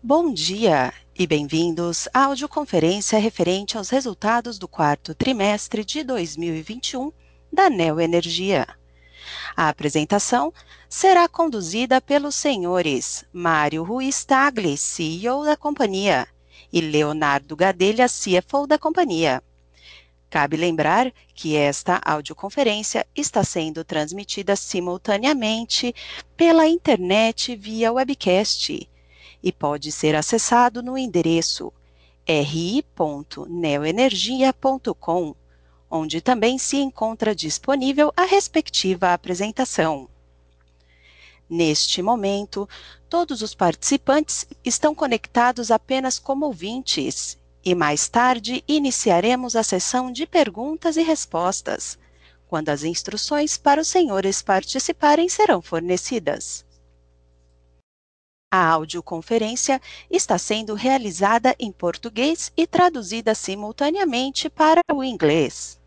Bom dia e bem-vindos à audioconferência referente aos resultados do quarto trimestre de 2021 da Neoenergia. A apresentação será conduzida pelos senhores Mário Ruiz Tagle, CEO da companhia, e Leonardo Gadelha, CFO da companhia. Cabe lembrar que esta audioconferência está sendo transmitida simultaneamente pela internet via webcast e pode ser acessado no endereço ri.neoenergia.com, onde também se encontra disponível a respectiva apresentação. Neste momento, todos os participantes estão conectados apenas como ouvintes e mais tarde iniciaremos a sessão de perguntas e respostas, quando as instruções para os senhores participarem serão fornecidas. A audioconferência está sendo realizada em português e traduzida simultaneamente para o inglês.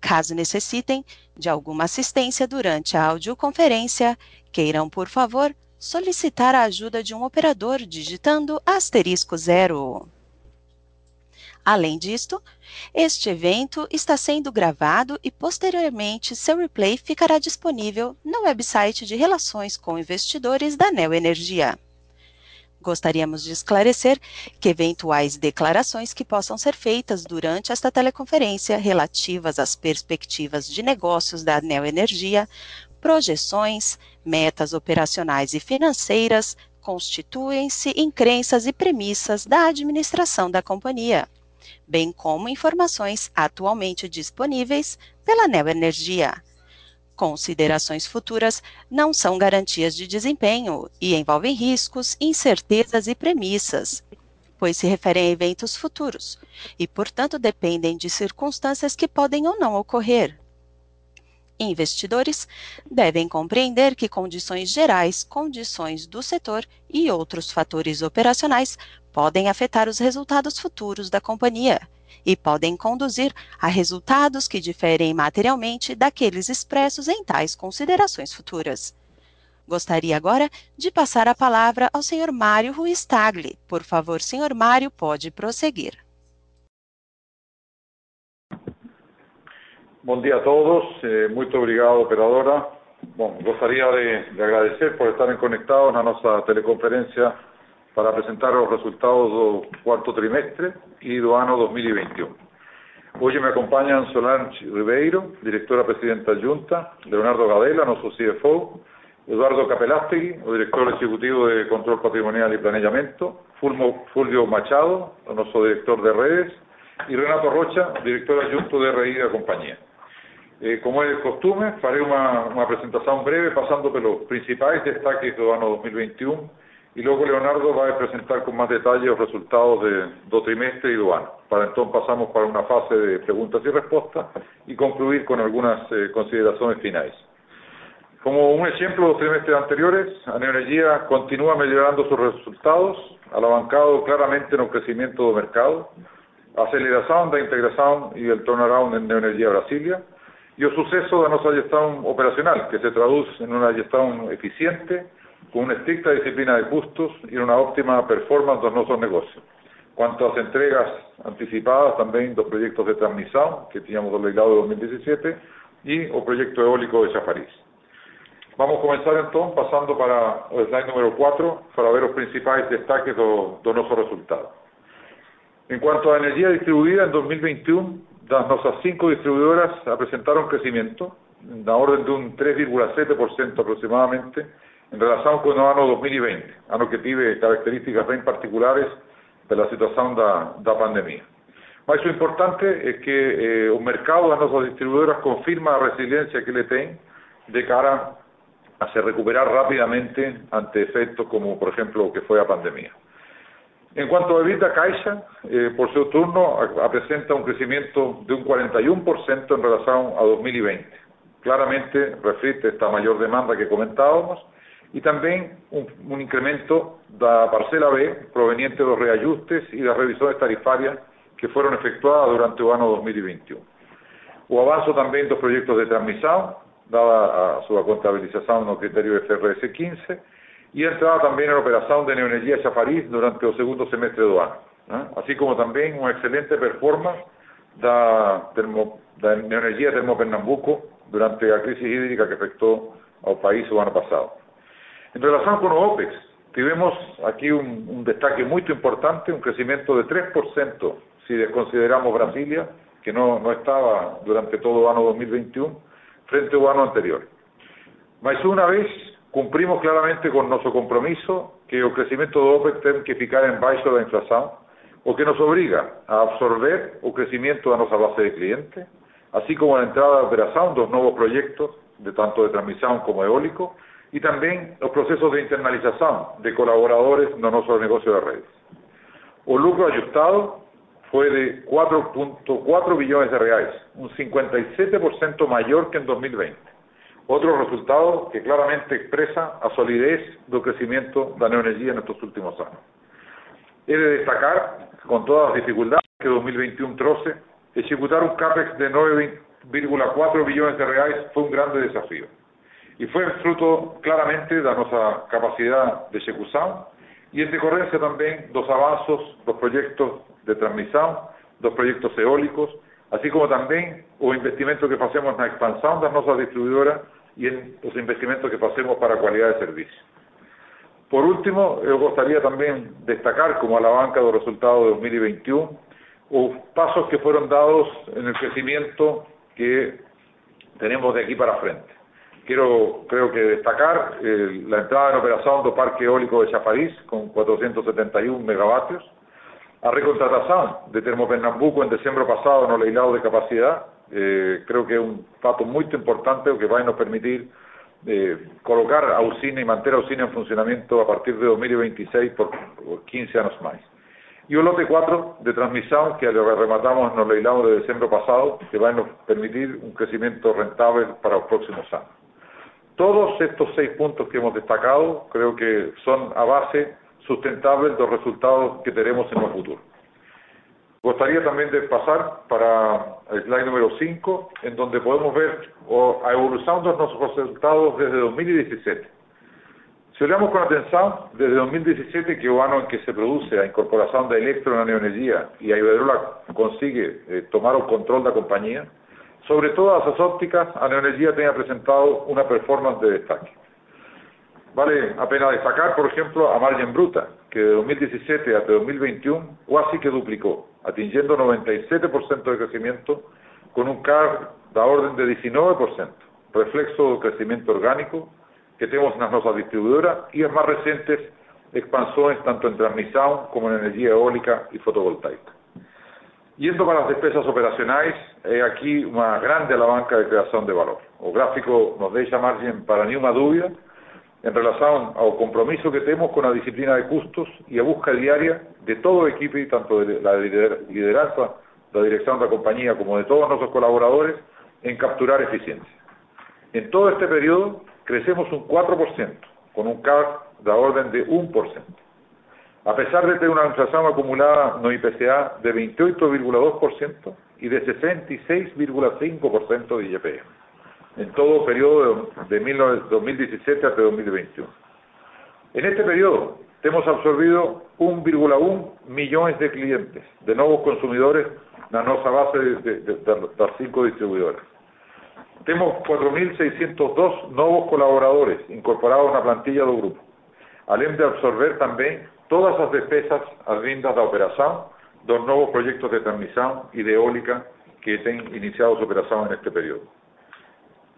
Caso necessitem de alguma assistência durante a audioconferência, queiram, por favor, solicitar a ajuda de um operador digitando asterisco zero. Além disto, este evento está sendo gravado e posteriormente seu replay ficará disponível no website de Relações com Investidores da Neoenergia. Gostaríamos de esclarecer que eventuais declarações que possam ser feitas durante esta teleconferência relativas às perspectivas de negócios da Neoenergia, projeções, metas operacionais e financeiras constituem-se em crenças e premissas da administração da companhia bem como informações atualmente disponíveis pela Neoenergia. Considerações futuras não são garantias de desempenho e envolvem riscos, incertezas e premissas, pois se referem a eventos futuros e, portanto, dependem de circunstâncias que podem ou não ocorrer. Investidores devem compreender que condições gerais, condições do setor e outros fatores operacionais podem afetar os resultados futuros da companhia e podem conduzir a resultados que diferem materialmente daqueles expressos em tais considerações futuras. Gostaria agora de passar a palavra ao Sr. Mário Ruiz Tagle. Por favor, Sr. Mário, pode prosseguir. Bom dia a todos. Eh, muito obrigado, operadora. Bom, gostaria de, de agradecer por estarem conectados na nossa teleconferência para presentar os resultados do quarto trimestre e do ano 2021. Hoje me acompanham Solange Ribeiro, diretora presidenta da Junta, Leonardo Gadela, nosso CFO, Eduardo Capelastegui, o diretor executivo de Control Patrimonial e Planejamento, Fulvio Machado, o nosso diretor de redes, e Renato Rocha, diretor adjunto de RI da companhia. Eh, como é de costume, farei uma, uma apresentação breve passando pelos principais destaques do ano 2021 y luego Leonardo va a presentar con más detalle los resultados de, do trimestre y do ano. Para entonces pasamos para una fase de preguntas y respuestas y concluir con algunas eh, consideraciones finales. Como un ejemplo de los trimestres anteriores, a Neoenergia continúa mejorando sus resultados, alavancado claramente en el crecimiento del mercado, aceleración de integración y el turnaround en Neoenergia Brasilia, y el suceso de nuestra gestión operacional, que se traduce en una gestión eficiente, con una estricta disciplina de costos y una óptima performance dos nuestros negocios. Cuanto a las entregas anticipadas también dos proyectos de transmisión que teníamos do leilado de 2017 y o proyecto eólico de Chafariz. Vamos a comenzar entonces pasando para el slide número 4 para ver los principales destaques de nuestros resultados. En cuanto a energía distribuida, en 2021, nuestras cinco distribuidoras presentaron crecimiento, en la orden de un 3,7% aproximadamente, en relación con el año 2020, año que tiene características bien particulares de la situación de la pandemia. Mas lo importante es que eh, mercado de nuestras distribuidoras confirma la resiliencia que le tienen de cara a se recuperar rápidamente ante efectos como, por ejemplo, que fue la pandemia. En cuanto a EBITDA Caixa, eh, por su turno, presenta un crecimiento de un 41% en relación a 2020. Claramente refleja esta mayor demanda que comentábamos y también un, un incremento da parcela B proveniente de los reajustes y las revisiones tarifarias que fueron efectuadas durante el año 2021. O avanzo también dos proyectos de transmisión, dada a su contabilización no criterio FRS 15, e entrada também na operação de Neoenergia Chafariz durante o segundo semestre do ano, né? assim como também uma excelente performance da, termo, da Termopernambuco durante a crise hídrica que afectou ao país o ano passado. Em relação com o OPEX, tivemos aqui um, um destaque muito importante, um crescimento de 3%, se desconsideramos Brasília, que não, não estava durante todo o ano 2021, frente ao ano anterior. Mais uma vez, cumprimos claramente com nosso compromisso que o crescimento do OPEX tem que ficar embaixo da inflação, o que nos obriga a absorver o crescimento da nossa base de clientes, assim como a entrada de operação dos novos projetos, de tanto de transmissão como eólico, e também os processos de internalização de colaboradores no nosso negócio de redes. O lucro ajustado foi de 4.4 bilhões de reais, um 57% maior que em 2020. Outro resultado que claramente expressa a solidez do crescimento da neoenergia nestes últimos anos. He de destacar, com todas as dificuldades que 2021 trouxe, executar um CAPEX de 9,4 bilhões de reais foi um grande desafio. E foi fruto claramente da nossa capacidade de execução e em decorrência também dos avanços dos projetos de transmissão, dos projetos eólicos, assim como também o investimento que fazemos na expansão das nossas distribuidoras e en os investimentos que fazemos para a qualidade de serviço. Por último, eu gostaria também destacar como alavanca do resultado de 2021 os pasos que foram dados no crescimento que tenemos de aquí para frente. Quiero, creo que destacar eh, la entrada en operación do Parque Eólico de Chafariz con 471 megavatios, a recontratación de Termopernambuco en decembro pasado no leilado de capacidad, eh, creo que é un fato muito importante que vai nos permitir eh, colocar a usina e manter a usina en funcionamento a partir de 2026 por, por 15 anos máis. E o lote 4 de transmisión que lo rematamos no leilado de decembro pasado, que vai nos permitir un crecimiento rentable para os próximos anos. Todos estos seis puntos que hemos destacado creo que son a base sustentable dos resultados que tenemos en el futuro. Gustaría también de pasar para el slide número 5, en donde podemos ver a evolución de nuestros resultados desde 2017. Si olhamos con atención, desde 2017, que año en que se produce la incorporación de Electro en la neoenergía y a Iberdrola consigue eh, tomar el control de la compañía, sobre todas as ópticas, a Neoenergia tem apresentado uma performance de destaque. Vale a pena destacar, por exemplo, a margem bruta, que de 2017 até 2021 quase que duplicou, atingindo 97% de crescimento, com um CAR da ordem de 19%, reflexo do crescimento orgânico que temos nas nossas distribuidoras e as mais recentes expansões tanto em transmissão como em energia eólica e fotovoltaica. Yendo para las despesas operacionales, eh, aquí una grande alabanca de creación de valor. O gráfico nos deja margen para una duda en relación al compromiso que tenemos con la disciplina de costos y a busca diaria de todo el equipo, tanto de la lideranza, la dirección de la compañía, como de todos nuestros colaboradores, en capturar eficiencia. En todo este periodo crecemos un 4%, con un CAR de orden de 1% a pesar de tener una inflación acumulada no IPCA de 28,2% y de 66,5% de IGP en todo periodo de 2017 hasta 2021. En este periodo hemos absorbido 1,1 millones de clientes, de nuevos consumidores en nuestra base de, las cinco distribuidoras. Tenemos 4.602 nuevos colaboradores incorporados la plantilla del grupo, além de absorber también todas as despesas advindas da operação dos novos projetos de transmissão e de eólica que têm iniciado sua operação neste período.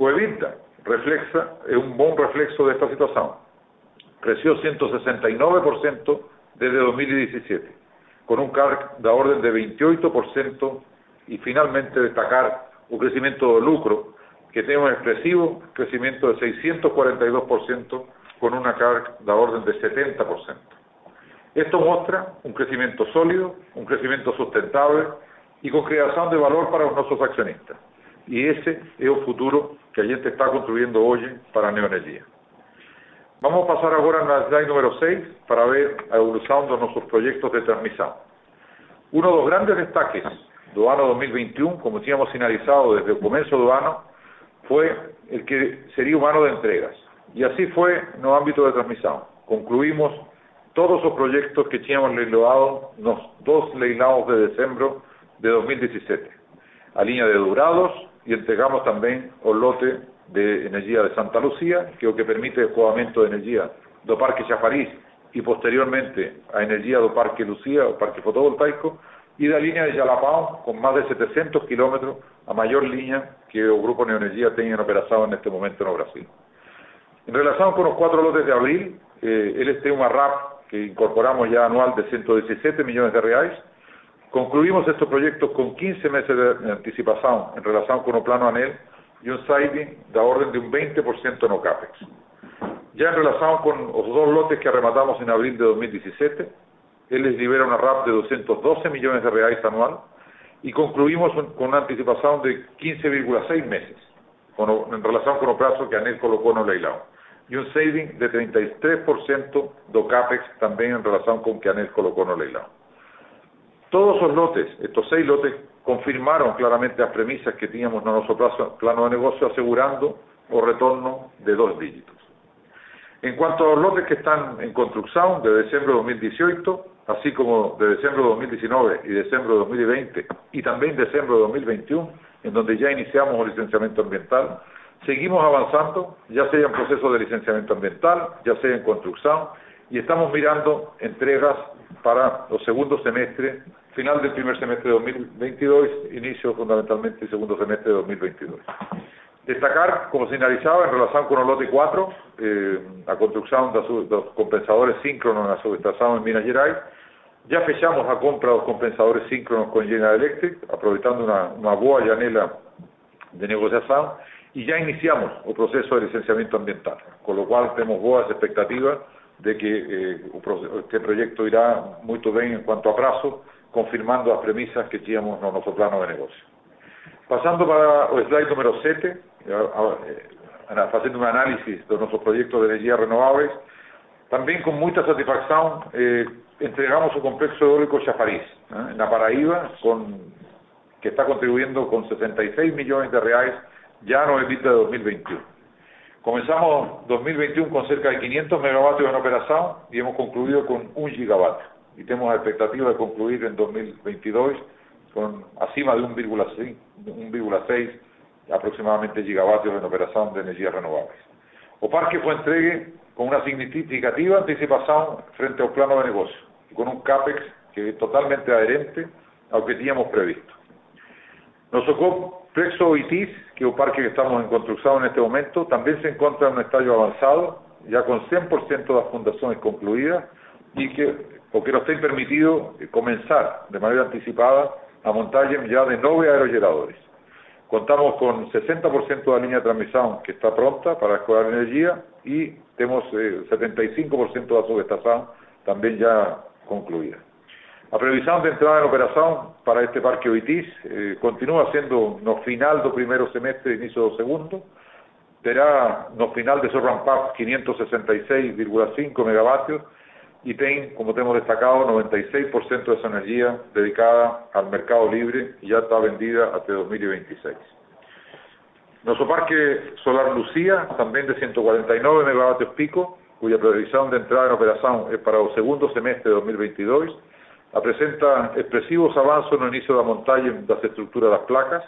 O reflexa, é um bom reflexo desta situação. Cresceu 169% desde 2017, com um CAR da ordem de 28% e finalmente destacar o crescimento do lucro, que tem um expressivo crescimento de 642%, com uma CAR da ordem de 70%. Esto muestra un crecimiento sólido, un crecimiento sustentable y con creación de valor para nuestros accionistas. Y ese es el futuro que a gente está construyendo hoy para Neoenergia. Vamos a pasar ahora la slide número 6 para ver la evolución de nuestros proyectos de transmisión. Uno de los grandes destaques del año 2021, como teníamos finalizado desde el comienzo del año, fue el que sería un año de entregas. Así fue en el ámbito de transmisión concluimos todos los proyectos que teníamos leilado los dos leilados de diciembre de 2017, a línea de durados y entregamos también el lote de energía de Santa Lucía, que es lo que permite el jugamento de energía do Parque Chafariz y posteriormente a energía do Parque Lucía, o Parque Fotovoltaico, y la línea de Jalapão, con más de 700 kilómetros, a mayor línea que el Grupo Neoenergía tiene en operación en este momento en Brasil. En relación con los cuatro lotes de abril, eh, LST una RAP que incorporamos ya anual de 117 millones de reales, concluimos estos proyectos con 15 meses de anticipación en relación con el plano ANEL y un siding de orden de un 20% no CAPEX. Ya en relación con los dos lotes que arrematamos en abril de 2017, él les libera una RAP de 212 millones de reales anual y concluimos con una anticipación de 15,6 meses en relación con el plazo que ANEL colocó en el y un saving de 33% de CAPEX también en relación con que ANEL colocó en el. Todos los lotes, estos seis lotes, confirmaron claramente las premisas que teníamos en nuestro plano de negocio asegurando o retorno de dos dígitos. En cuanto a los lotes que están en construcción de diciembre de 2018, así como de diciembre de 2019 y diciembre de 2020 y también diciembre de 2021, en donde ya iniciamos el licenciamiento ambiental, seguimos avanzando, ya sea en proceso de licenciamiento ambiental, ya sea en construcción, y estamos mirando entregas para los segundos semestres, final del primer semestre de 2022, inicio fundamentalmente segundo semestre de 2022. Destacar, como señalizaba, en relación con el lote 4, eh, a construcción de los compensadores síncronos en la subestación en Minas Gerais, ya fechamos a compra de los compensadores síncronos con General Electric, aprovechando una, una boa janela de negociación, y ya iniciamos el proceso de licenciamiento ambiental, con lo cual tenemos boas expectativas de que eh, este proyecto irá muy bien en cuanto a plazo, confirmando las premisas que teníamos en nuestro plano de negocio. Pasando para el slide número 7, eh, haciendo un análisis de nuestros proyectos de energía renovables, también con mucha satisfacción eh, entregamos el complejo eólico Chafariz, ¿eh? en la Paraíba, que está contribuyendo con 66 millones de reales ya no EBITDA de 2021. Comenzamos 2021 con cerca de 500 megavatios en operación y hemos concluido con 1 gigavatio. Y tenemos la expectativa de concluir en 2022 con acima de 1,6 aproximadamente gigavatios en operación de energías renovables. O parque fue entregue con una significativa anticipación frente al plano de negocio y con un CAPEX que es totalmente adherente a lo que teníamos previsto. Nos tocó Plexo ITIS, que es un parque que estamos en construcción en este momento, también se encuentra en un estadio avanzado, ya con 100% de las fundaciones concluidas y que, porque nos está permitido comenzar de manera anticipada a montar ya de nueve aerogeneradores. Contamos con 60% de la línea de transmisión que está pronta para escoger energía y tenemos eh, 75% de la subestación también ya concluida. La previsión de entrada en operación para este parque OITIS eh, continúa siendo no final del primer semestre, inicio del segundo, será no final de su ramp up 566,5 megavatios tiene, como tenemos destacado, 96% de esa energía dedicada al mercado libre y ya está vendida hasta 2026. Nuestro parque solar Lucía, también de 149 megavatios pico, cuya previsión de entrada en operación es para el segundo semestre de 2022, presenta expresivos avances en el inicio de la montaña de las estructuras de las placas,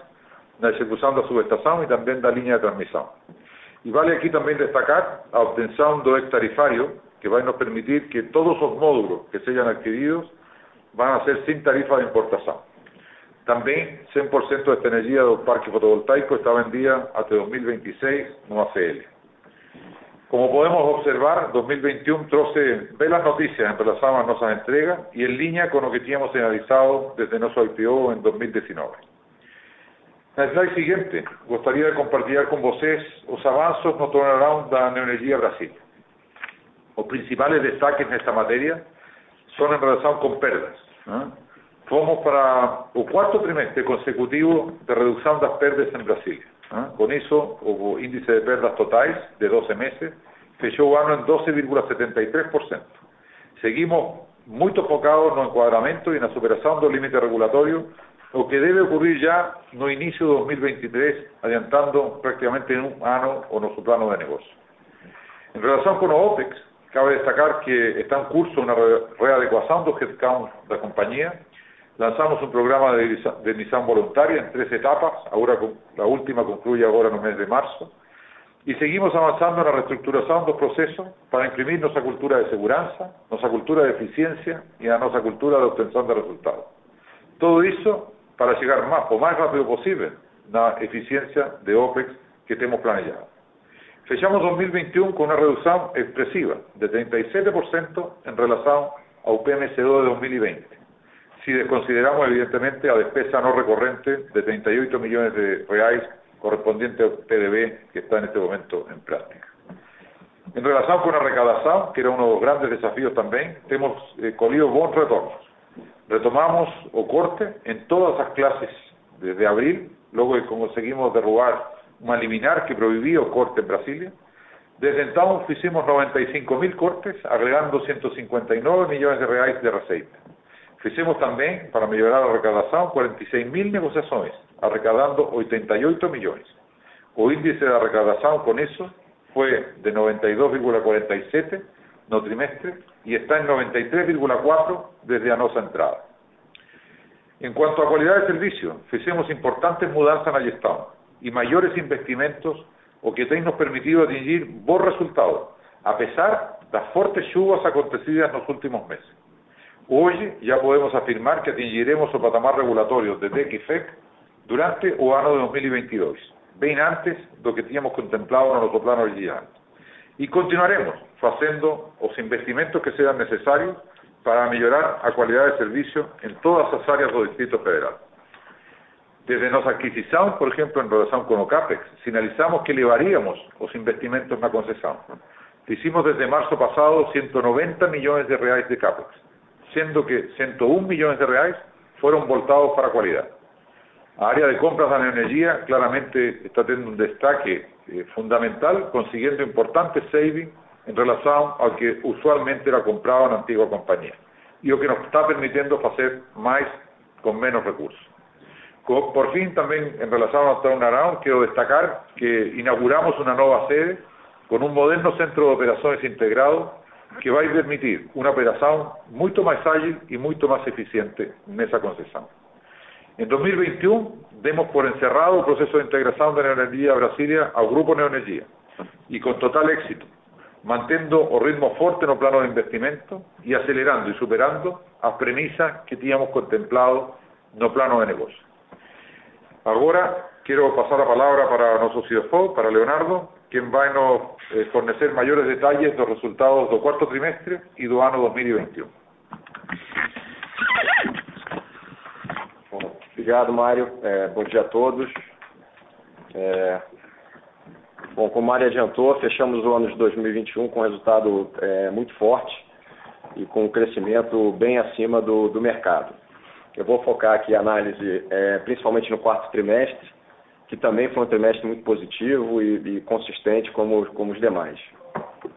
la ejecución de la subestación y también de la línea de transmisión. Y vale aquí también destacar la obtención de ex tarifario que va a permitir que todos los módulos que se hayan adquiridos van a ser sin tarifa de importación. También 100% de esta energía del parque fotovoltaico está vendida hasta 2026 no ACL. Como podemos observar, 2021 troce ve las noticias en relación a nuestras entregas y en línea con lo que teníamos señalizado desde nuestro IPO en 2019. En el slide siguiente, gustaría compartir con ustedes los avances no turnaround la Neoenergía Brasil. Los principales destaques en esta materia son en relación con pérdidas. Fomos para el cuarto trimestre consecutivo de reducción de las pérdidas en Brasil. Con eso, hubo índice de pérdidas totales de 12 meses, fechó el año en 12,73%. Seguimos muy enfocados en el encuadramento y en la superación del límite regulatorio, lo que debe ocurrir ya no inicio de 2023, adiantando prácticamente en un año o nuestro plano de negocio. En relación con los OPEX, cabe destacar que está en curso una readecuação do headcount da companhia. Lançamos um programa de demissão voluntária em três etapas, agora a última conclui agora no mês de março, e seguimos avançando na reestruturação do processo para imprimir nossa cultura de segurança, nossa cultura de eficiência e a nossa cultura de obtenção de resultados. Tudo isso para chegar mais, o mais rápido possível na eficiência de OPEX que temos planejado. Fechamos 2021 com uma redução expressiva de 37% em relação ao PMSO de 2020, se desconsideramos evidentemente a despesa não recorrente de 38 milhões de reais correspondiente ao PDB que está neste momento em prática. Em relação com a arrecadação, que era um dos grandes desafios também, temos eh, colhido bons retornos. Retomamos o corte em todas as classes desde abril, logo que conseguimos derrubar uma liminar que proibía o corte en Brasilia. Desde entón fixemos 95.000 cortes, agregando 159 millóns de reais de receita. Fixemos tamén, para mellorar a recadación, 46.000 negociações, arrecadando 88 millóns. O índice de recadación con eso foi de 92,47 no trimestre e está en 93,4 desde a nosa entrada. En cuanto a cualidade de servicio, fixemos importantes mudanzas na gestão, y mayores investimentos o que ten nos permitido atingir bons resultados, a pesar das fortes chuvas acontecidas nos últimos meses. Hoje já podemos afirmar que atingiremos o patamar regulatorio de DEC e FEC durante o ano de 2022, bem antes do que tínhamos contemplado no nosso plano original. E continuaremos fazendo os investimentos que sejam necessários para melhorar a qualidade de serviço em todas as áreas do Distrito Federal. Desde nosa adquisição, por exemplo, em relação com o CAPEX, sinalizamos que levaríamos os investimentos na concessão. Fizimos desde março passado 190 milhões de reais de CAPEX, sendo que 101 milhões de reais foram voltados para a qualidade. A área de compras da energia claramente está tendo um destaque eh, fundamental, conseguindo importantes savings em relação ao que usualmente era comprado na antiga companhia, e o que nos está permitiendo fazer mais com menos recursos. Por fin, también en relación a Town Around, quiero destacar que inauguramos una nueva sede con un moderno centro de operaciones integrado que va a permitir una operación mucho más ágil y mucho más eficiente en esa concesión. En 2021 demos por encerrado el proceso de integración de Neoenergia Brasilia al Grupo Neoenergia y con total éxito, mantendo o ritmo forte no plano de investimento y acelerando y superando las premisas que teníamos contemplado no plano de negocio. Agora quero passar a palavra para nosso CFO, para Leonardo, quem vai nos eh, fornecer maiores detalhes dos resultados do quarto trimestre e do ano 2021. Bom, obrigado, Mário. É, bom dia a todos. É, bom, como o Mário adiantou, fechamos o ano de 2021 com um resultado é, muito forte e com um crescimento bem acima do, do mercado. Eu vou focar aqui a análise é, principalmente no quarto trimestre, que também foi um trimestre muito positivo e, e consistente como, como os demais.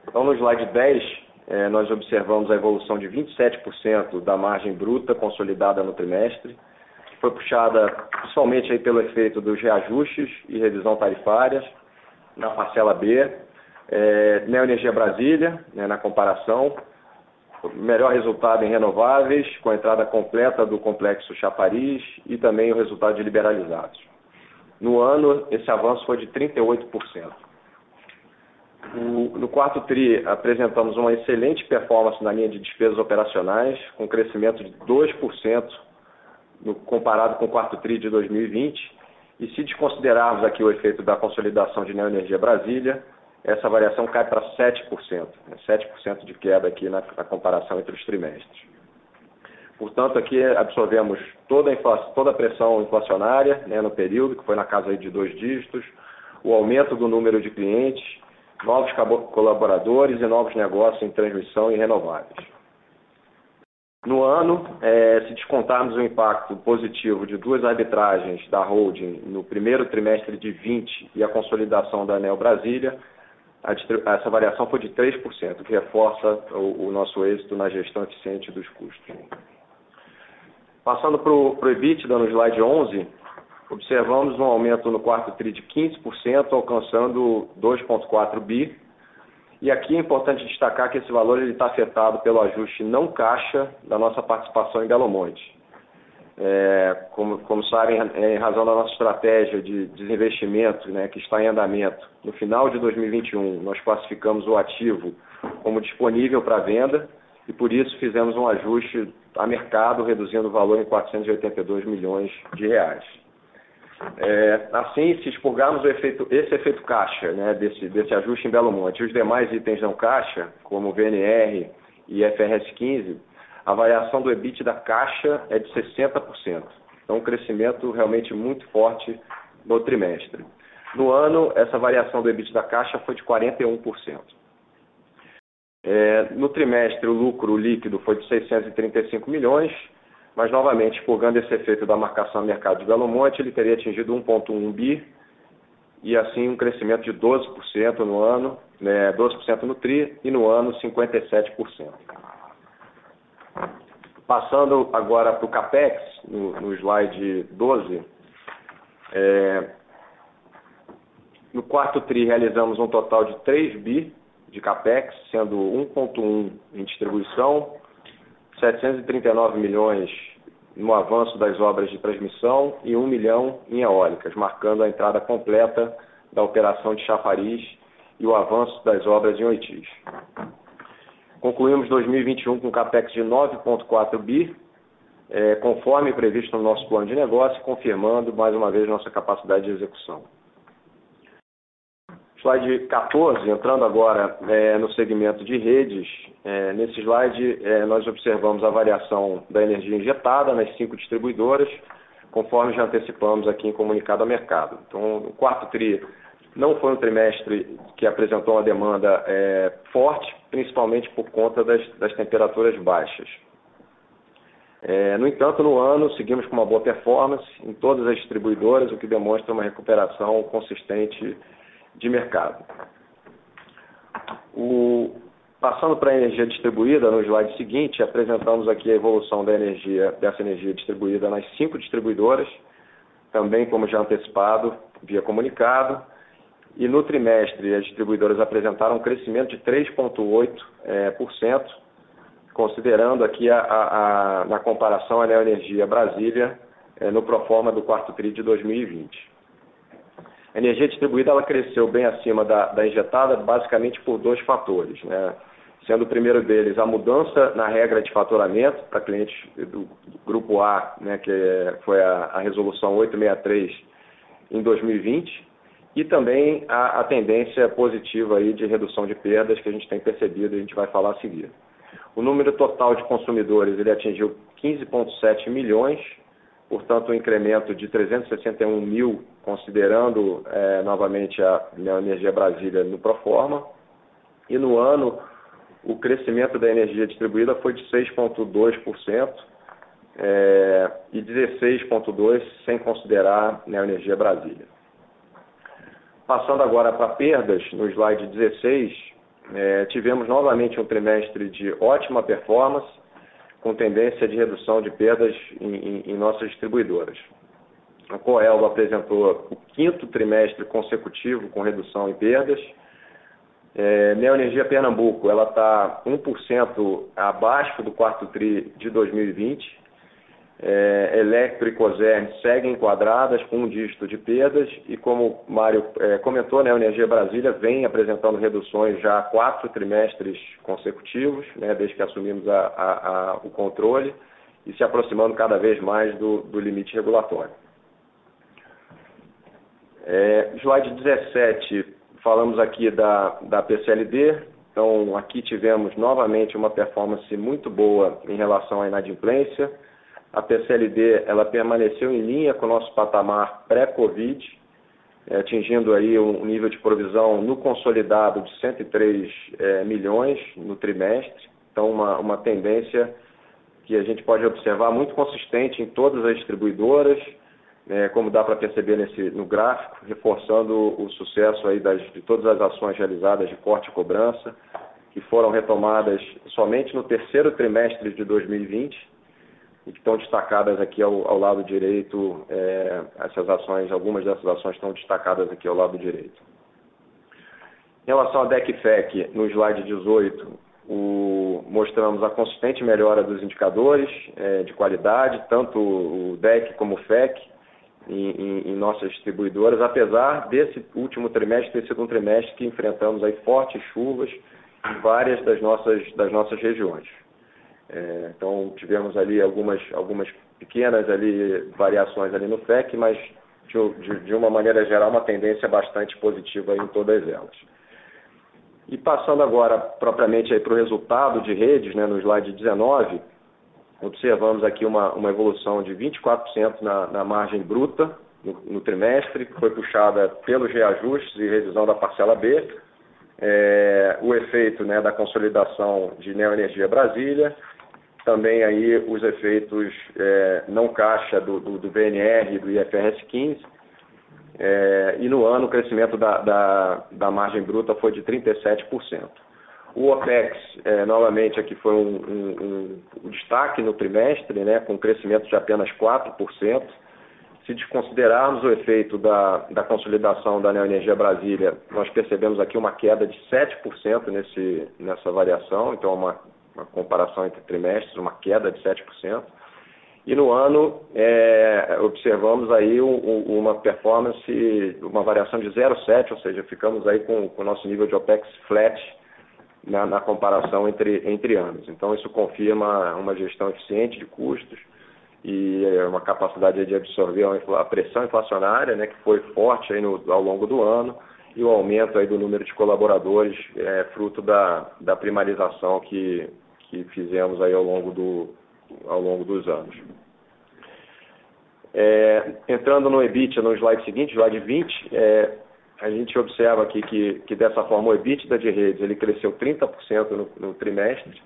Então, no slide 10, é, nós observamos a evolução de 27% da margem bruta consolidada no trimestre, que foi puxada principalmente aí pelo efeito dos reajustes e revisão tarifárias na parcela B, é, Neoenergia Brasília, né, na comparação, melhor resultado em renováveis, com a entrada completa do complexo Chapariz e também o resultado de liberalizados. No ano, esse avanço foi de 38%. No quarto TRI, apresentamos uma excelente performance na linha de despesas operacionais, com crescimento de 2% comparado com o quarto TRI de 2020. E se desconsiderarmos aqui o efeito da consolidação de Neoenergia Brasília, essa variação cai para 7%, 7% de queda aqui na, na, comparação entre os trimestres. Portanto, aqui absorvemos toda a, inflação, toda a pressão inflacionária né, no período, que foi na casa de dois dígitos, o aumento do número de clientes, novos colaboradores e novos negócios em transmissão e renováveis. No ano, é, se descontarmos o impacto positivo de duas arbitragens da holding no primeiro trimestre de 20 e a consolidação da Neo Brasília, essa variação foi de 3%, que reforça o, o nosso êxito na gestão eficiente dos custos. Passando para o EBITDA no slide 11, observamos um aumento no quarto TRI de 15%, alcançando 2,4 bi, E aqui é importante destacar que esse valor está afetado pelo ajuste não caixa da nossa participação em Belo Monte. É, como, como, sabem, em razão da nossa estratégia de desinvestimento, né, que está em andamento, no final de 2021 nós classificamos o ativo como disponível para venda e por isso fizemos um ajuste a mercado, reduzindo o valor em 482 milhões de reais. É, assim, se expurgarmos efeito, esse efeito caixa, né, desse, desse ajuste em Belo Monte, e os demais itens não caixa, como VNR e FRS 15, a variação do EBIT da caixa é de 60%. Então, um crescimento realmente muito forte no trimestre. No ano, essa variação do EBIT da caixa foi de 41%. É, no trimestre, o lucro líquido foi de 635 milhões, mas novamente, expurgando esse efeito da marcação no mercado de Belo Monte, ele teria atingido 1,1 bi, e assim um crescimento de 12% no ano, né, 12% no TRI, e no ano 57%. Passando agora para o CAPEX, no, no, slide 12, é, no quarto TRI realizamos um total de 3 bi de CAPEX, sendo 1,1 em distribuição, 739 milhões no avanço das obras de transmissão e 1 milhão em eólicas, marcando a entrada completa da operação de chafariz e o avanço das obras em Oitis. Concluímos 2021 com capex de 9,4 bi, é, conforme previsto no nosso plano de negócio, confirmando mais uma vez nossa capacidade de execução. Slide 14, entrando agora é, no segmento de redes, é, nesse slide nós observamos a variação da energia injetada nas cinco distribuidoras, conforme já antecipamos aqui em comunicado ao mercado. Então, o quarto TRI não foi um trimestre que apresentou uma demanda é, forte, principalmente por conta das, temperaturas baixas. É, no entanto, no ano, seguimos com uma boa performance em todas as distribuidoras, o que demonstra uma recuperação consistente de mercado. Passando para a energia distribuída, no slide seguinte, apresentamos aqui a evolução dessa energia distribuída nas cinco distribuidoras, também como já antecipado, via comunicado. E no trimestre, as distribuidoras apresentaram um crescimento de 3,8%, é, considerando aqui a, a, a, na comparação a Neoenergia Brasília é, no proforma do quarto TRI de 2020. A energia distribuída ela cresceu bem acima da, da injetada, basicamente por dois fatores. Né? Sendo o primeiro deles a mudança na regra de faturamento para clientes do, do, grupo A, né, que foi a, a, resolução 863 em 2020, e também a, a, tendência positiva aí de redução de perdas que a gente tem percebido e a gente vai falar a seguir. O número total de consumidores ele atingiu 15,7 milhões, portanto, um incremento de 361 mil, considerando é, novamente a Energia Brasília no Proforma. E no ano, o crescimento da energia distribuída foi de 6,2% é, e 16,2% sem considerar a Energia Brasília. Passando agora para perdas, no slide 16, é, tivemos novamente um trimestre de ótima performance, com tendência de redução de perdas em, em, em nossas distribuidoras. A Coelba apresentou o quinto trimestre consecutivo com redução em perdas. É, Neoenergia Pernambuco ela está 1% abaixo do quarto TRI de 2020 é, Electro e Cosern seguem enquadradas com um dígito de perdas e como o Mário é, comentou, né, a Energia Brasília vem apresentando reduções já há quatro trimestres consecutivos, né, desde que assumimos a, a, a, o controle e se aproximando cada vez mais do, do limite regulatório. É, slide 17, falamos aqui da, da PCLD, então aqui tivemos novamente uma performance muito boa em relação à inadimplência, a PCLD ela permaneceu em linha com o nosso patamar pré-Covid, é, atingindo aí um nível de provisão no consolidado de 103 é, milhões no trimestre. Então, uma, uma tendência que a gente pode observar muito consistente em todas as distribuidoras, é, como dá para perceber nesse, no gráfico, reforçando o sucesso aí das, de todas as ações realizadas de corte e cobrança, que foram retomadas somente no terceiro trimestre de 2020 e que estão destacadas aqui ao, ao lado direito, é, essas ações, algumas dessas ações estão destacadas aqui ao lado direito. Em relação à DEC/FEC, no slide 18, mostramos a consistente melhora dos indicadores de qualidade, tanto o DEC como o FEC, em nossas distribuidoras, apesar desse último trimestre ter sido um trimestre que enfrentamos aí fortes chuvas em várias das nossas regiões. Então tivemos ali algumas pequenas variações no FEC, mas de uma maneira geral, uma tendência bastante positiva em todas elas. Passando agora propriamente para o resultado de redes, no slide 19, observamos aqui uma evolução de 24% na margem bruta no trimestre, que foi puxada pelos reajustes e revisão da parcela B, o efeito da consolidação de Neoenergia Brasília, também aí os efeitos não caixa do VNR e do IFRS 15, e no ano o crescimento da margem bruta foi de 37%. O OPEX, novamente aqui foi um destaque no trimestre, com crescimento de apenas 4%. Se desconsiderarmos o efeito da consolidação da Neoenergia Brasília, nós percebemos aqui uma queda de 7% nessa variação, então uma comparação entre trimestres, uma queda de 7%. No ano, observamos aí uma performance, uma variação de 0,7%, ou seja, ficamos aí com o nosso nível de OPEX flat na comparação entre anos. Então isso confirma uma gestão eficiente de custos e uma capacidade de absorver a pressão inflacionária, que foi forte aí ao longo do ano, e o aumento aí do número de colaboradores, fruto da primarização que fizemos aí ao longo dos anos. Entrando no EBITDA, no slide seguinte, slide 20, a gente observa aqui que dessa forma o EBITDA de redes, ele cresceu 30% no trimestre,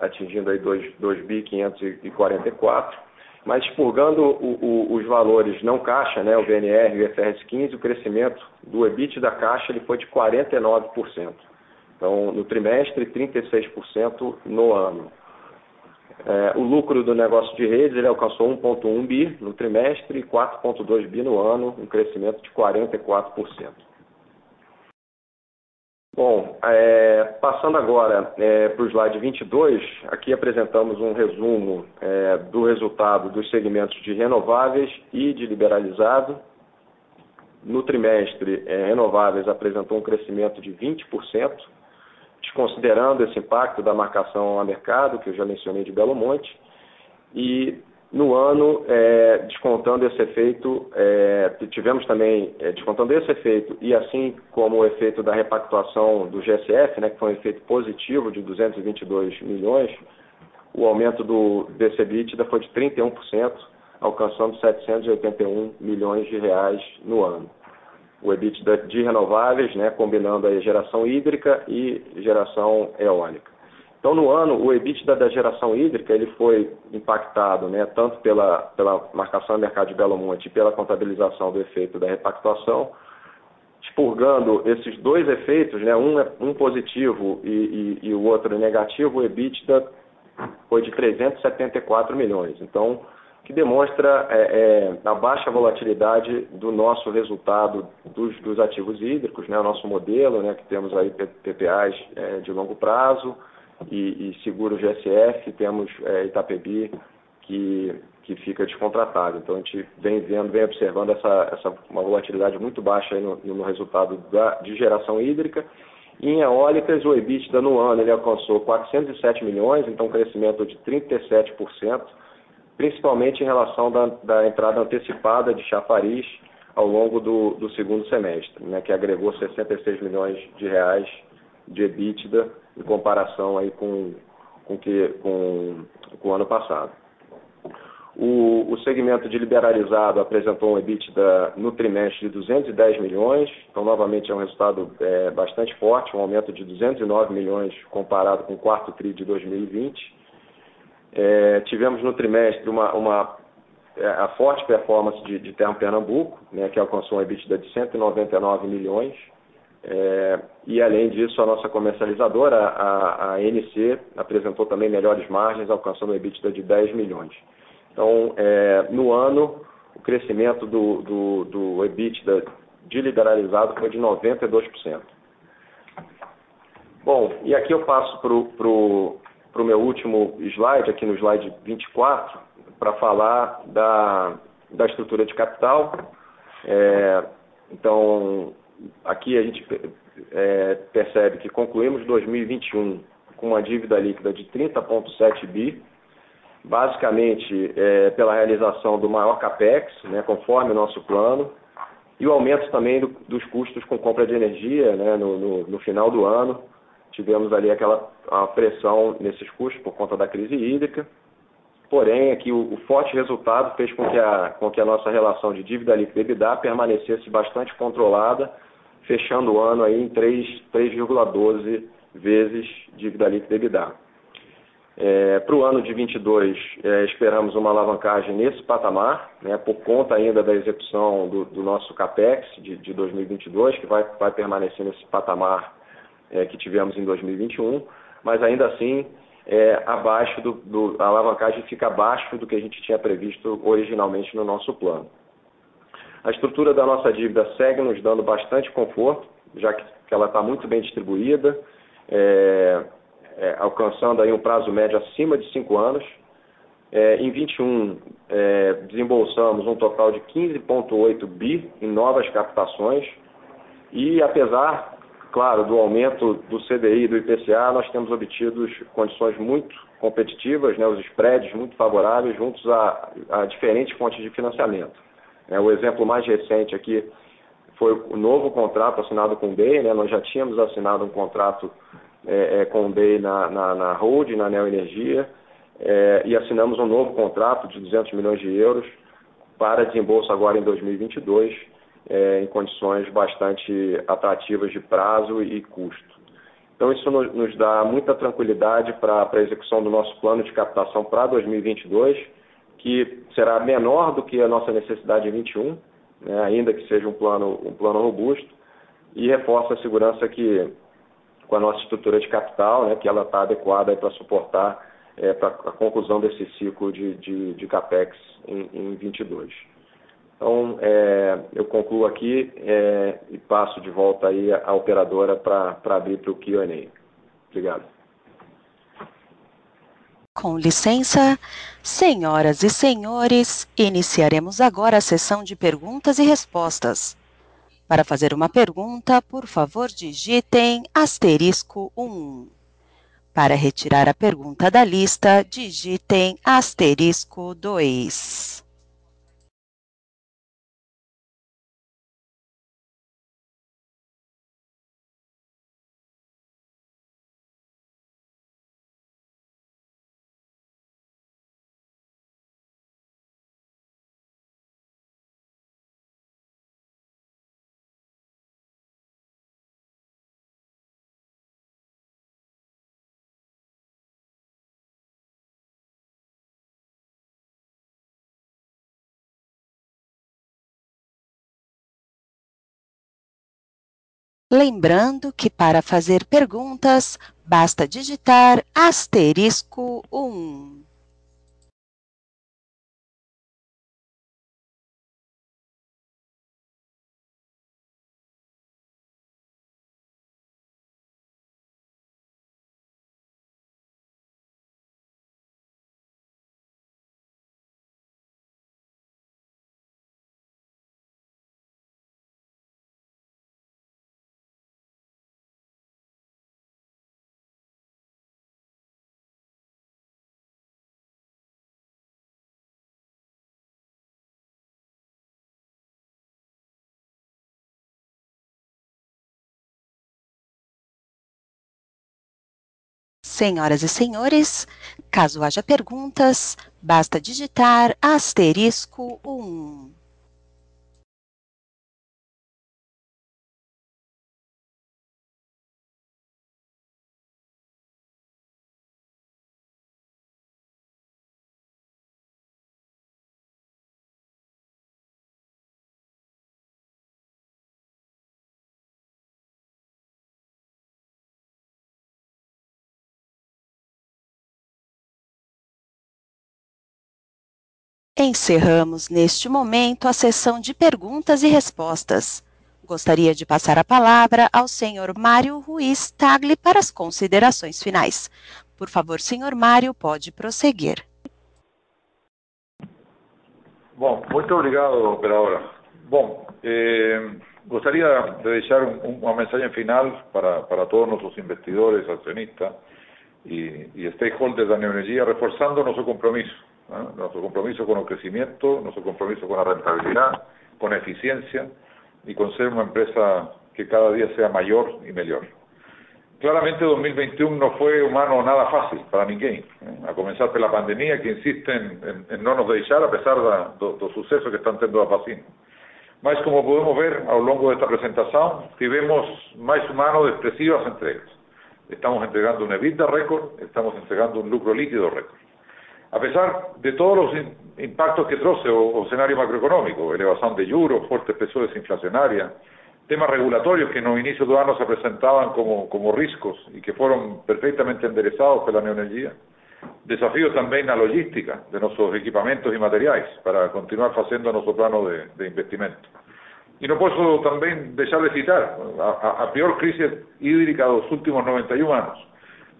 atingindo aí 2.544, mas expurgando os valores não caixa, o VNR e o IFRS 15, o crescimento do EBITDA caixa ele foi de 49%. Então no trimestre, 36% no ano. O lucro do negócio de redes, ele alcançou 1.1 bi no trimestre e 4.2 bi no ano, um crescimento de 44%. Bom, passando agora para o slide 22, aqui apresentamos um resumo do resultado dos segmentos de renováveis e de liberalizado. No trimestre, renováveis apresentou um crescimento de 20%, desconsiderando esse impacto da marcação a mercado, que eu já mencionei de Belo Monte. No ano, descontando esse efeito, tivemos também, descontando esse efeito e assim como o efeito da repactuação do GSF, que foi um efeito positivo de 222 milhões, o aumento desse EBITDA foi de 31%, alcançando 781 milhões de reais no ano. O EBITDA de renováveis, combinando aí geração hídrica e geração eólica. Então no ano, o EBITDA da geração hídrica, ele foi impactado, tanto pela marcação a mercado de Belo Monte e pela contabilização do efeito da repactuação. Expurgando esses dois efeitos, um positivo e o outro negativo, o EBITDA foi de 374 milhões. Então, que demonstra a baixa volatilidade do nosso resultado dos ativos hídricos, o nosso modelo, que temos aí PPAs de longo prazo e seguro GSF, temos Itapebi, que fica descontratado. Então a gente vem vendo, vem observando uma volatilidade muito baixa aí no resultado de geração hídrica. Em eólicas, o EBITDA no ano, ele alcançou 407 milhões, então um crescimento de 37%, principalmente em relação da entrada antecipada de Chafariz ao longo do segundo semestre, que agregou 66 milhões de reais de EBITDA em comparação aí com o ano passado. O segmento de liberalizado apresentou um EBITDA no trimestre de 210 milhões, então novamente é um resultado bastante forte, um aumento de 209 milhões comparado com o quarto tri de 2020. Tivemos no trimestre a forte performance de Termopernambuco, que alcançou um EBITDA de 199 milhões. Além disso, a nossa comercializadora, a ANC, apresentou também melhores margens, alcançando um EBITDA de 10 milhões. Então, no ano, o crescimento do EBITDA de liberalizado foi de 92%. Bom, e aqui eu passo para o meu último slide, aqui no slide 24, para falar da, da estrutura de capital. É, então, aqui a gente é, percebe que concluímos 2021 com uma dívida líquida de 30,7 bi, basicamente é, pela realização do maior capex, né, conforme o nosso plano, e o aumento também do, dos custos com compra de energia né, no, no, no, final do ano. Tivemos ali aquela pressão nesses custos por conta da crise hídrica. Porém, aqui o, o forte resultado fez com que, a, com que a nossa relação de dívida líquida EBITDA permanecesse bastante controlada, fechando o ano aí em 3,12 vezes dívida líquida EBITDA. É, Para o ano de 22, é, esperamos uma alavancagem nesse patamar, né, por conta ainda da execução do, do nosso CAPEX de, de, 2022, que vai, vai permanecer nesse patamar é, que tivemos em 2021, mas ainda assim, é, abaixo do, do, a alavancagem fica abaixo do que a gente tinha previsto originalmente no nosso plano. A estrutura da nossa dívida segue nos dando bastante conforto, já que, que ela está muito bem distribuída, é, é, alcançando aí um prazo médio acima de 5 anos. É, em 21, é, desembolsamos um total de 15,8 bi em novas captações e apesar, claro, do aumento do CDI e do IPCA, nós temos obtido condições muito competitivas, né, os spreads muito favoráveis juntos a, a diferentes fontes de financiamento. É, o exemplo mais recente aqui foi o novo contrato assinado com o BEI, né, nós já tínhamos assinado um contrato é, é, com o BEI na, na, na Hold, na Neoenergia, é, e assinamos um novo contrato de 200 milhões de euros para desembolso agora em 2022, é, em condições bastante atrativas de prazo e custo. Então, isso nos, nos dá muita tranquilidade para a execução do nosso plano de captação para 2022, que será menor do que a nossa necessidade em 2021, né, ainda que seja um plano, um plano robusto, e reforça a segurança que com a nossa estrutura de capital, né, que ela está adequada para suportar é, para a conclusão desse ciclo de, de, de CAPEX em, em 22. Então, é, eu concluo aqui é, e passo de volta aí a operadora para abrir para o Q&A. Obrigado. Com licença, senhoras e senhores, iniciaremos agora a sessão de perguntas e respostas. Para fazer uma pergunta, por favor, digitem asterisco 1. Para retirar a pergunta da lista, digitem asterisco 2. Lembrando que para fazer perguntas, basta digitar asterisco 1. Senhoras e senhores, caso haja perguntas, basta digitar asterisco 1. Encerramos neste momento a sessão de perguntas e respostas. Gostaria de passar a palavra ao senhor Mário Ruiz Tagli para as considerações finais. Por favor, senhor Mário, pode prosseguir. Bom, muito obrigado, operadora. Bom, eh, gostaria de deixar um, uma mensagem final para, para todos nossos investidores, acionistas y, y stakeholders de Neoenergia, reforzando nuestro compromiso, ¿no? nuestro compromiso con el crecimiento, nuestro compromiso con la rentabilidad, con eficiencia y con ser una empresa que cada día sea mayor y mejor. Claramente 2021 no fue humano nada fácil para ninguém, ¿eh? a comenzar por la pandemia que insiste en, en, en no nos deixar a pesar de los sucesos que están tendo a vacina. Mas como podemos ver a lo largo de esta presentación, tivemos más humanos de expresivas entregas. Estamos entregando un EBITDA récord, estamos entregando un lucro líquido récord. A pesar de todos los impactos que trouxe o, o escenario macroeconómico, elevación de juros, fuertes presiones inflacionarias, temas regulatorios que en los inicios do ano se presentaban como, como riscos y que fueron perfectamente enderezados por la neoenergía, desafíos también na logística de nuestros equipamientos y materiales para continuar haciendo nuestro plano de, de investimento. Y no puedo también dejar de citar a, a peor crisis hídrica de los últimos 91 años.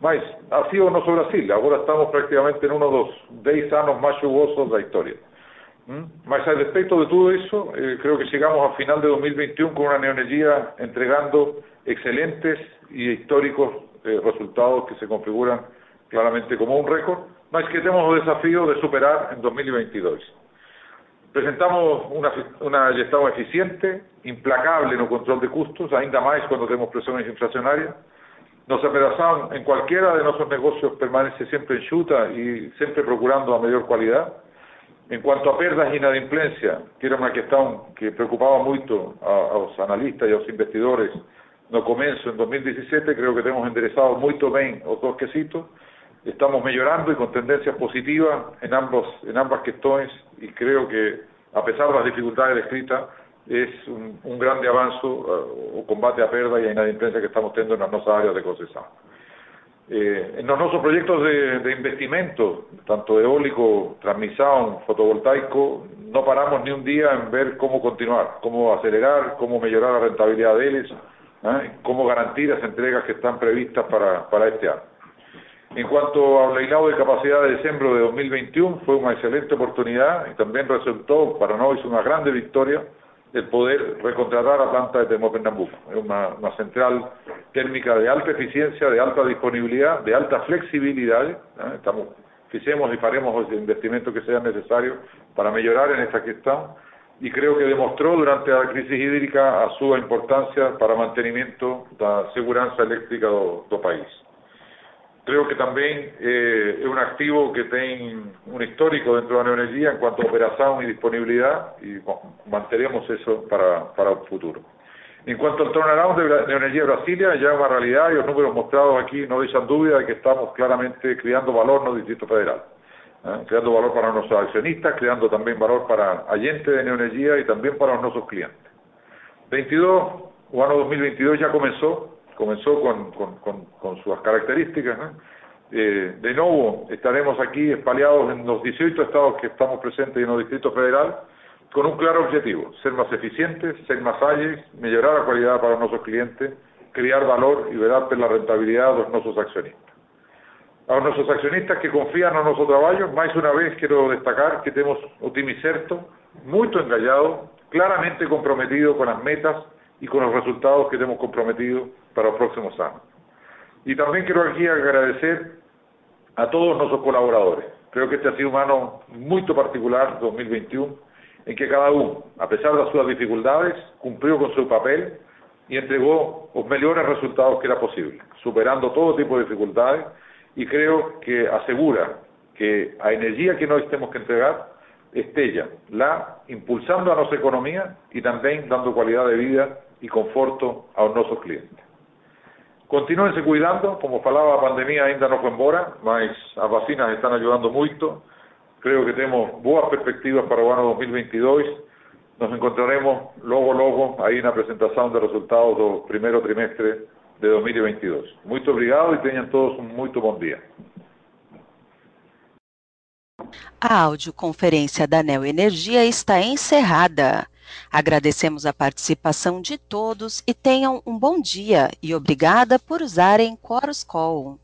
Mas ha sido nuestro Brasil, ahora estamos prácticamente en uno de los 10 años más lluviosos de la historia. ¿Mm? Mas al respecto de todo eso, eh, creo que llegamos a final de 2021 con una neoenergía entregando excelentes y históricos eh, resultados que se configuran claramente como un récord, mas que tenemos el desafío de superar en 2022. Presentamos una, una eficiente, implacable el control de costos, ainda más cuando tenemos presiones inflacionarias. Nuestra operación en cualquiera de nuestros negocios permanece siempre enxuta y siempre procurando a mayor calidad. En cuanto a perdas e inadimplencia, que era una cuestión que preocupaba mucho a, a los analistas y a los investidores no comienzo en 2017, creo que tenemos enderezado muito bem os dos quesitos, estamos mejorando y con tendencias positivas en, ambos, en ambas cuestiones y creo que a pesar de las dificultades descritas es un, un grande avance uh, o combate a pérdida y a inadimplencia que estamos teniendo en las nuestras áreas de concesión. Eh, en los nuestros proyectos de, de investimento, tanto eólico, transmisión, fotovoltaico, no paramos ni un día en ver cómo continuar, cómo acelerar, cómo mejorar la rentabilidad de ellos, ¿eh? cómo garantir las entregas que están previstas para, para este año. En cuanto al leilado de capacidad de diciembre de 2021, fue una excelente oportunidad y también resultó para nosotros una grande victoria el poder recontratar a planta de Termopernambuco. Es una, una, central térmica de alta eficiencia, de alta disponibilidad, de alta flexibilidad. ¿eh? Estamos, y faremos los investimentos que sean necesarios para mejorar en esta cuestión y creo que demostró durante la crisis hídrica a su importancia para mantenimiento de la seguridad eléctrica del país. Creo que también eh, es un activo que tiene un histórico dentro de la neoenergía en cuanto a operación y disponibilidad y bueno, mantenemos eso para, para el futuro. En cuanto al turnaround de Neoenergía Brasilia, ya es una realidad y los números mostrados aquí no dejan duda de que estamos claramente creando valor en el Distrito Federal. ¿eh? Creando valor para nuestros accionistas, creando también valor para agentes de neoenergía y también para nuestros clientes. 22, o año 2022 ya comenzó, comenzó con, con, con, con sus características. ¿no? Eh, de nuevo, estaremos aquí espaliados en los 18 estados que estamos presentes y en el Distrito Federal con un claro objetivo, ser más eficientes, ser más ágiles, mejorar la calidad para nuestros clientes, crear valor y velar por la rentabilidad de nuestros accionistas. A nuestros accionistas que confían en nuestro trabajo, más una vez quiero destacar que tenemos un Timicerto muy engallado, claramente comprometido con las metas y con los resultados que hemos comprometido para los próximos años. Y también quiero aquí agradecer a todos nuestros colaboradores. Creo que este ha sido un año muy particular, 2021, en que cada uno, a pesar de sus dificultades, cumplió con su papel y entregó los mejores resultados que era posible, superando todo tipo de dificultades y creo que asegura que a energía que nós temos que entregar estella la impulsando a nuestra economía y también dando calidad de vida y conforto a nuestros clientes. Continúense cuidando, como falaba, a pandemia ainda no fue embora, mas as vacinas están ayudando mucho. Creo que tenemos boas perspectivas para o ano 2022. Nos encontraremos logo, logo, aí na apresentação de resultados do primeiro trimestre de 2022. Muito obrigado e tenham todos um muito bom dia. A audioconferência da Neo Energia está encerrada. Agradecemos a participação de todos e tenham um bom dia e obrigada por usarem Chorus Call.